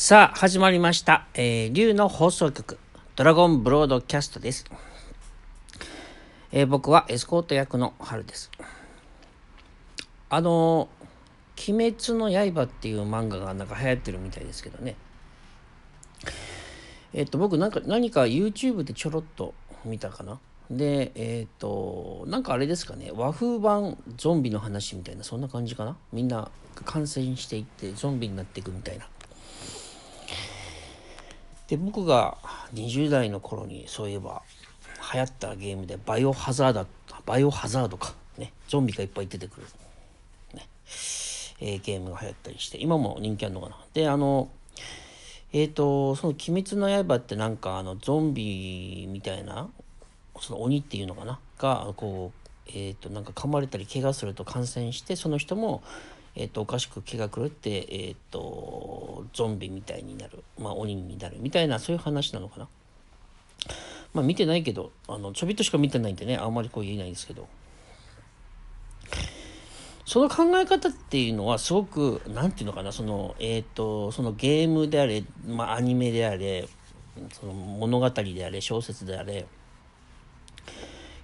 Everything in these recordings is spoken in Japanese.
さあ、始まりました。えー、竜の放送局、ドラゴンブロードキャストです。えー、僕はエスコート役の春です。あの、鬼滅の刃っていう漫画がなんか流行ってるみたいですけどね。えっ、と、僕なんか、何か YouTube でちょろっと見たかな。で、えっ、と、なんかあれですかね、和風版ゾンビの話みたいな、そんな感じかな。みんな感染していってゾンビになっていくみたいな。で僕が20代の頃にそういえば流行ったゲームでバイオハザードバイオハザードか。ね。ゾンビがいっぱい出てくる、ね。えー、ゲームが流行ったりして今も人気あるのかな。であのえっ、ー、とその「鬼滅の刃」ってなんかあのゾンビみたいなその鬼っていうのかな？がこうえっ、ー、となんか噛まれたり怪我すると感染してその人もえーと、おかしく気が狂って、えーと、ゾンビみたいになる、まあ、鬼になるみたいなそういう話なのかな。まあ見てないけどあのちょびっとしか見てないんでねあんまりこう言えないですけどその考え方っていうのはすごく何て言うのかなそのえっ、ー、とそのゲームであれ、まあ、アニメであれその物語であれ小説であれ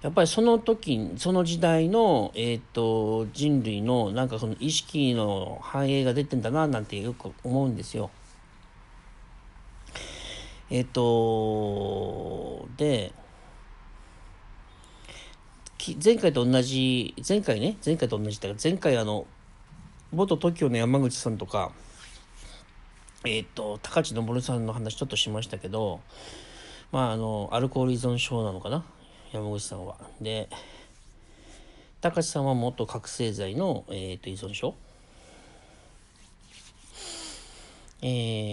やっぱりその時その時代の、えーと、人類のなんかその意識の反映が出てんだななんてよく思うんですよ。えっ、ー、とで前回と同じ前回ね前回と同じだから前回あの元 TOKIO の山口さんとかえっ、ー、と高知昇さんの話ちょっとしましたけどまああのアルコール依存症なのかな山口さんは。で、高橋さんは元覚醒剤の、えーと、依存症？え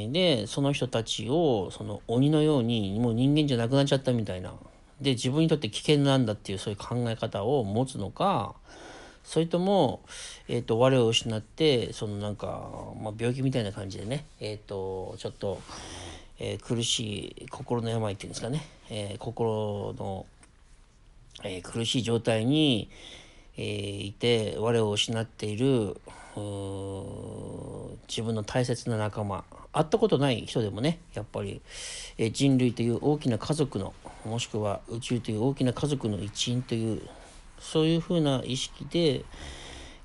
ー、で、その人たちをその鬼のようにもう人間じゃなくなっちゃったみたいな。で、自分にとって危険なんだっていうそういう考え方を持つのか、それとも、えーと、我を失ってそのなんか、まあ、病気みたいな感じでね、えーと、ちょっと、えー、苦しい心の病っていうんですかね、えー、心のえー、苦しい状態に、えー、いて我を失っている自分の大切な仲間会ったことない人でもねやっぱり、えー、人類という大きな家族のもしくは宇宙という大きな家族の一員というそういうふうな意識で、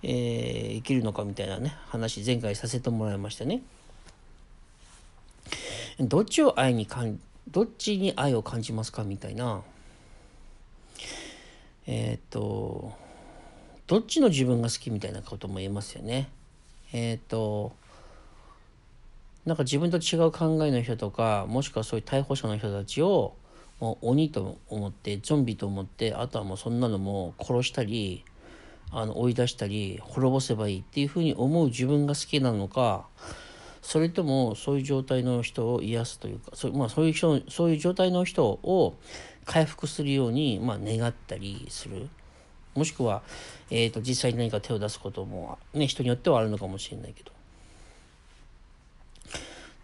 え、生きるのかみたいなね話前回させてもらいましたね。どっちを愛にかんどっちに愛を感じますかみたいなえっ、とどっちの自分が好きみたいなことも言えますよね。えっ、となんか自分と違う考えの人とかもしくはそういう逮捕者の人たちをもう鬼と思ってゾンビと思ってあとはもうそんなのも殺したりあの追い出したり滅ぼせばいいっていうふうに思う自分が好きなのかそれともそういう状態の人を癒すというかそ,、まあ、そういう人そういう状態の人を回復するように、まあ、願ったりする。もしくは、えーと、実際に何か手を出すことも、ね、人によってはあるのかもしれないけど。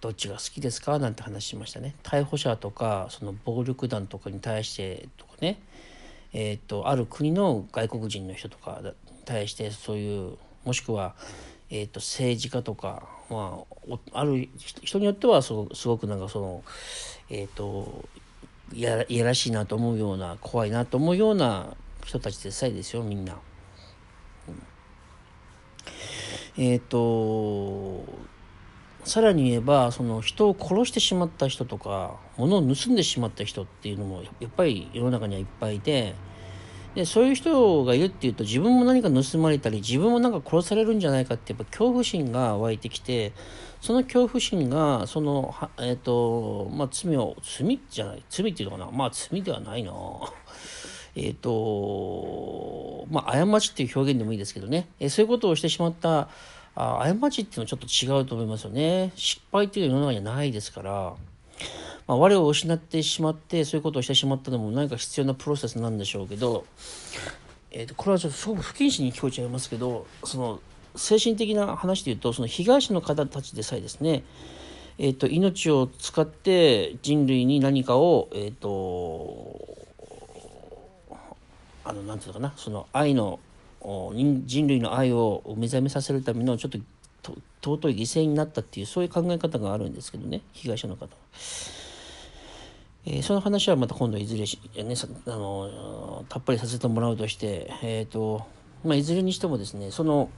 どっちが好きですか？なんて話しましたね。逮捕者とかその暴力団とかに対してとかね。えーと、ある国の外国人の人とかに対してそういうもしくは、えーと、政治家とか、まあ、ある人によってはすごすごくなんかその、えーといやいやらしいなと思うような怖いなと思うような人たちでさえですよみんな。うん、えっ、ー、とさらに言えばその人を殺してしまった人とか物を盗んでしまった人っていうのもやっぱり世の中にはいっぱいいてでそういう人がいるっていうと自分も何か盗まれたり自分もなんか殺されるんじゃないかってやっぱ恐怖心が湧いてきてその恐怖心がそのえっ、ー、とまあ罪を罪じゃない罪っていうのかなまあ罪ではないな。えっ、とまあ過ちっていう表現でもいいですけどね、えー、そういうことをしてしまったあ過ちっていうのはちょっと違うと思いますよね。失敗っていうのは世の中にはないですから。まあ、我を失ってしまってそういうことをしてしまったのも何か必要なプロセスなんでしょうけど、えー、とこれはちょっとすごく不謹慎に聞こえちゃいますけどその精神的な話で言うとその被害者の方たちでさえですねえーと、命を使って人類に何かを、えーと、あのなんていうのかなその愛の人類の愛を目覚めさせるためのちょっと尊い犠牲になったっていうそういう考え方があるんですけどね被害者の方。えー、その話はまた今度いずれし、ね、あのたっぷりさせてもらうとして、えーとまあ、いずれにしてもですねその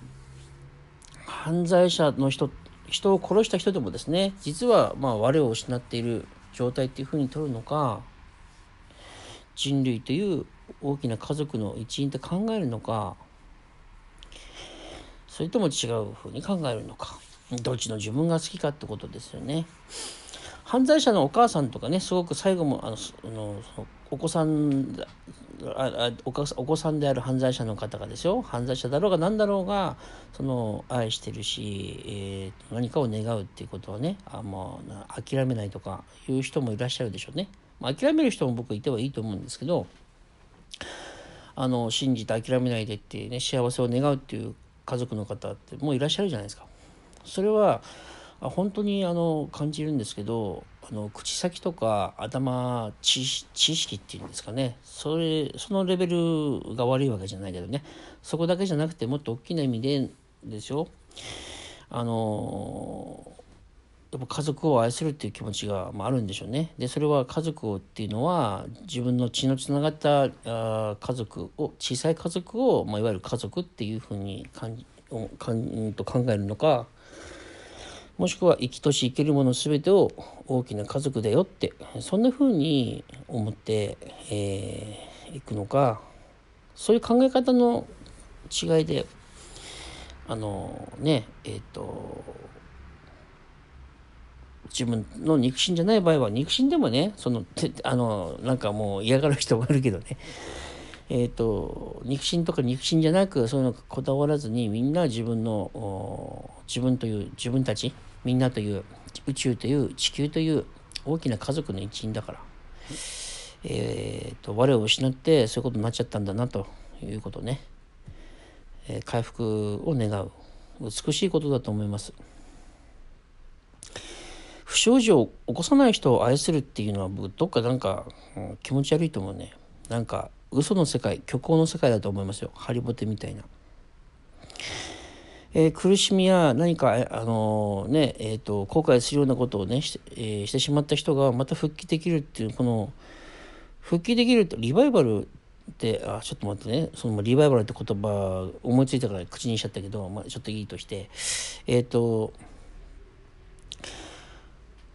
犯罪者の人人を殺した人でもですね実はまあ我を失っている状態っていうふうに取るのか人類という大きな家族の一員と考えるのかそれとも違うふうに考えるのかどっちの自分が好きかってことですよね。犯罪者のお母さんとかねすごく最後もあのあのお子さんあお子さんである犯罪者の方がですよ犯罪者だろうが何だろうがその愛してるし、えー、何かを願うっていうことはねあもう諦めないとかいう人もいらっしゃるでしょうね。まあ、諦める人も僕いてはいいと思うんですけどあの信じて諦めないでってね幸せを願うっていう家族の方ってもういらっしゃるじゃないですか。それは本当にあの感じるんですけどあの口先とか頭知識っていうんですかね。それそのレベルが悪いわけじゃないけどね。そこだけじゃなくてもっと大きな意味でですよ。あのやっぱ家族を愛するっていう気持ちが、まあ、あるんでしょうね。でそれは家族をっていうのは自分の血のつながったあ家族を小さい家族を、まあ、いわゆる家族っていうふうに感じかんと考えるのかもしくは生きとし生けるもの全てを大きな家族だよってそんな風に思ってい、えー、くのかそういう考え方の違いであのねえっ、ー、と自分の肉親じゃない場合は肉親でもねその あのなんかもう嫌がる人もいるけどね。えーと、肉親とか肉親じゃなくそういうのこだわらずにみんな自分の自分という自分たちみんなという宇宙という地球という大きな家族の一員だから、えーと、我を失ってそういうことになっちゃったんだなということね、えー、回復を願う美しいことだと思います。不祥事を起こさない人を愛するっていうのは僕どっかなんか、うん、気持ち悪いと思うね。なんか嘘の世界虚構の世界だと思いますよハリボテみたいな。えー、苦しみや何か、あのー、ねえーと、後悔するようなことをねし,、えー、してしまった人がまた復帰できるっていうこの復帰できるとリバイバルってあちょっと待ってね。そのリバイバルって言葉思いついたから口にしちゃったけど、まあ、ちょっといいとして。えっ、と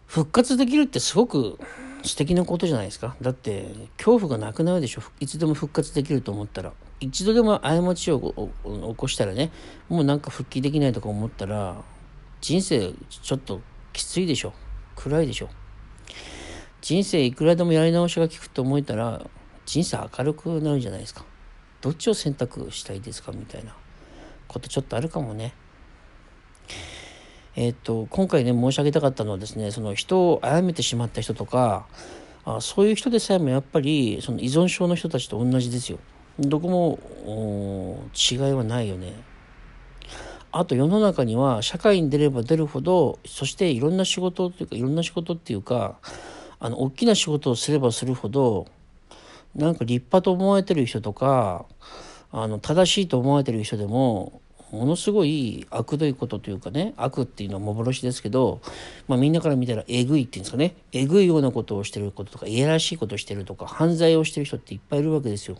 復活できるってすごく素敵なことじゃないですか。だって恐怖がなくなるでしょ。いつでも復活できると思ったら。一度でも過ちを起こしたらねもうなんか復帰できないとか思ったら人生ちょっときついでしょ。暗いでしょ。人生いくらでもやり直しが効くと思えたら人生明るくなるじゃないですか。どっちを選択したいですかみたいな。ことちょっとあるかもね。えっ、と今回ね申し上げたかったのはですねその人を殺めてしまった人とかあそういう人でさえもやっぱりその依存症の人たちと同じですよ。どこも違いはないよねあと世の中には社会に出れば出るほどそしていろんな仕事というかいろんな仕事っていうかあの大きな仕事をすればするほどなんか立派と思われてる人とかあの正しいと思われてる人でもものすごい悪どいことというかね悪っていうのは幻ですけど、まあ、みんなから見たらえぐいっていうんですかねえぐいようなことをしてることとかいやらしいことをしてるとか犯罪をしてる人っていっぱいいるわけですよ。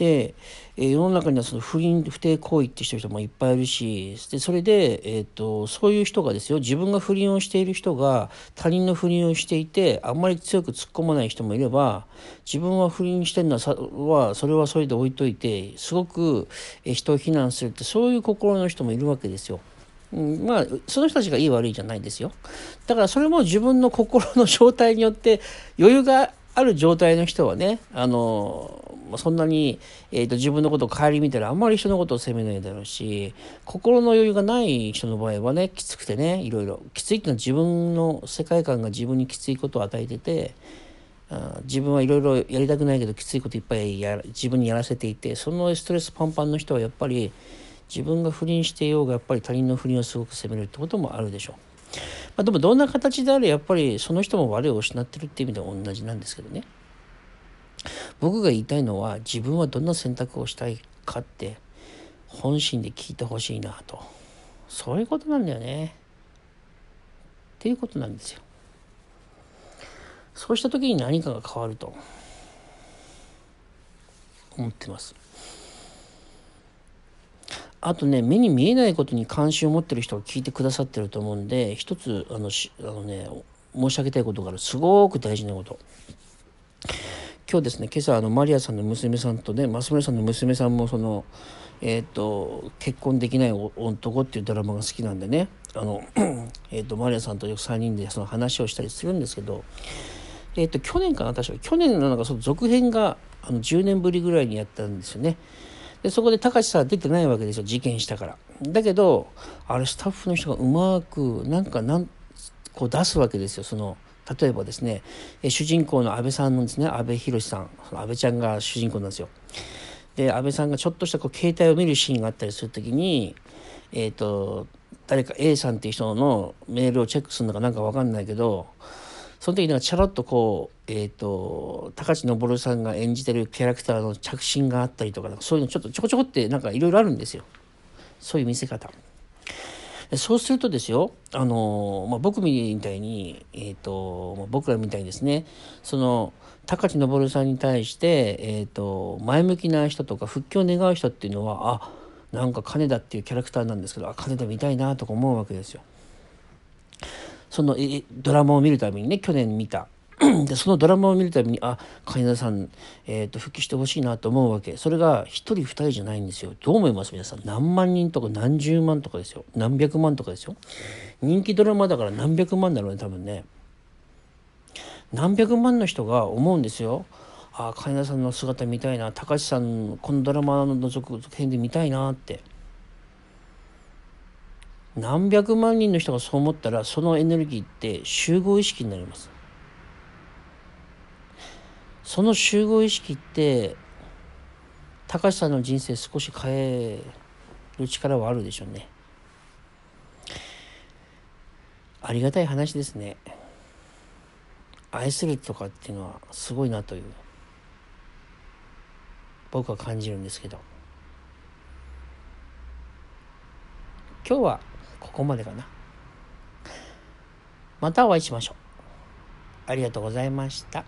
で、えー、世の中にはその不倫不貞行為ってしてる人もいっぱいいるしでそれで、えーと、そういう人がですよ自分が不倫をしている人が他人の不倫をしていてあんまり強く突っ込まない人もいれば自分は不倫してるのはそれはそれで置いといてすごく人を非難するってそういう心の人もいるわけですよ。まあその人たちがいい悪いじゃないですよだからそれも自分の心の状態によって余裕がある状態の人はねあのそんなに、えーと、自分のことを顧みたらあんまり人のことを責めないだろうし心の余裕がない人の場合はねきつくてねいろいろきついっていうのは自分の世界観が自分にきついことを与えててあ自分はいろいろやりたくないけどきついこといっぱいや自分にやらせていてそのストレスパンパンの人はやっぱり自分が不倫していようがやっぱり他人の不倫をすごく責めるってこともあるでしょう。まあ、でもどんな形であれやっぱりその人も我を失ってるっていう意味では同じなんですけどね。僕が言いたいのは自分はどんな選択をしたいかって本心で聞いてほしいなと。そういうことなんだよね。っていうことなんですよ。そうした時に何かが変わると思ってます。あとね目に見えないことに関心を持ってる人が聞いてくださってると思うんで一つあのしあのね申し上げたいことがあるすごく大事なこと今日ですね今朝あのマリアさんの娘さんとね増村さんの娘さんもそのえっ、ー、と結婚できない男っていうドラマが好きなんでねあの、えーと、マリアさんとよく3人でその話をしたりするんですけどえっ、ー、と去年かな確か去年のなんかその続編があの10年ぶりぐらいにやったんですよね。でそこで高橋さん出てないわけですよ事件したから。だけどあれスタッフの人がうまくなんかなんこう出すわけですよその例えばですね主人公の安倍さんのですね安倍博さん安倍ちゃんが主人公なんですよ。で安倍さんがちょっとしたこう携帯を見るシーンがあったりする時にえっ、ー、と誰か A さんっていう人のメールをチェックするのかなんか分かんないけどその時なんかチャラッとこう、えっ、ー、と、高知昇さんが演じてるキャラクターの着信があったりとか、そういうのちょっとちょこちょこってなんかいろいろあるんですよ。そういう見せ方。そうするとですよ、あのまあ、僕みたいに、えーとまあ、僕らみたいにですねその高知昇さんに対して、えーと、前向きな人とか復帰を願う人っていうのはあなんか金田っていうキャラクターなんですけどあ金田見たいなとか思うわけですよ。そのドラマを見るためにね去年見た。でそのドラマを見るたびにあ金田さん、えーと、復帰してほしいなと思うわけ。それが1人2人じゃないんですよ。どう思います？皆さん。何万人とか何十万とかですよ。何百万とかですよ。人気ドラマだから何百万だろうね多分ね。何百万の人が思うんですよ。あ金田さんの姿見たいな。高橋さんこのドラマの続編で見たいなって。何百万人の人がそう思ったらそのエネルギーって集合意識になります。その集合意識って高橋さんの人生少し変える力はあるでしょうね。ありがたい話ですね。愛するとかっていうのはすごいなという僕は感じるんですけど。今日はこまでかな。またお会いしましょう。ありがとうございました。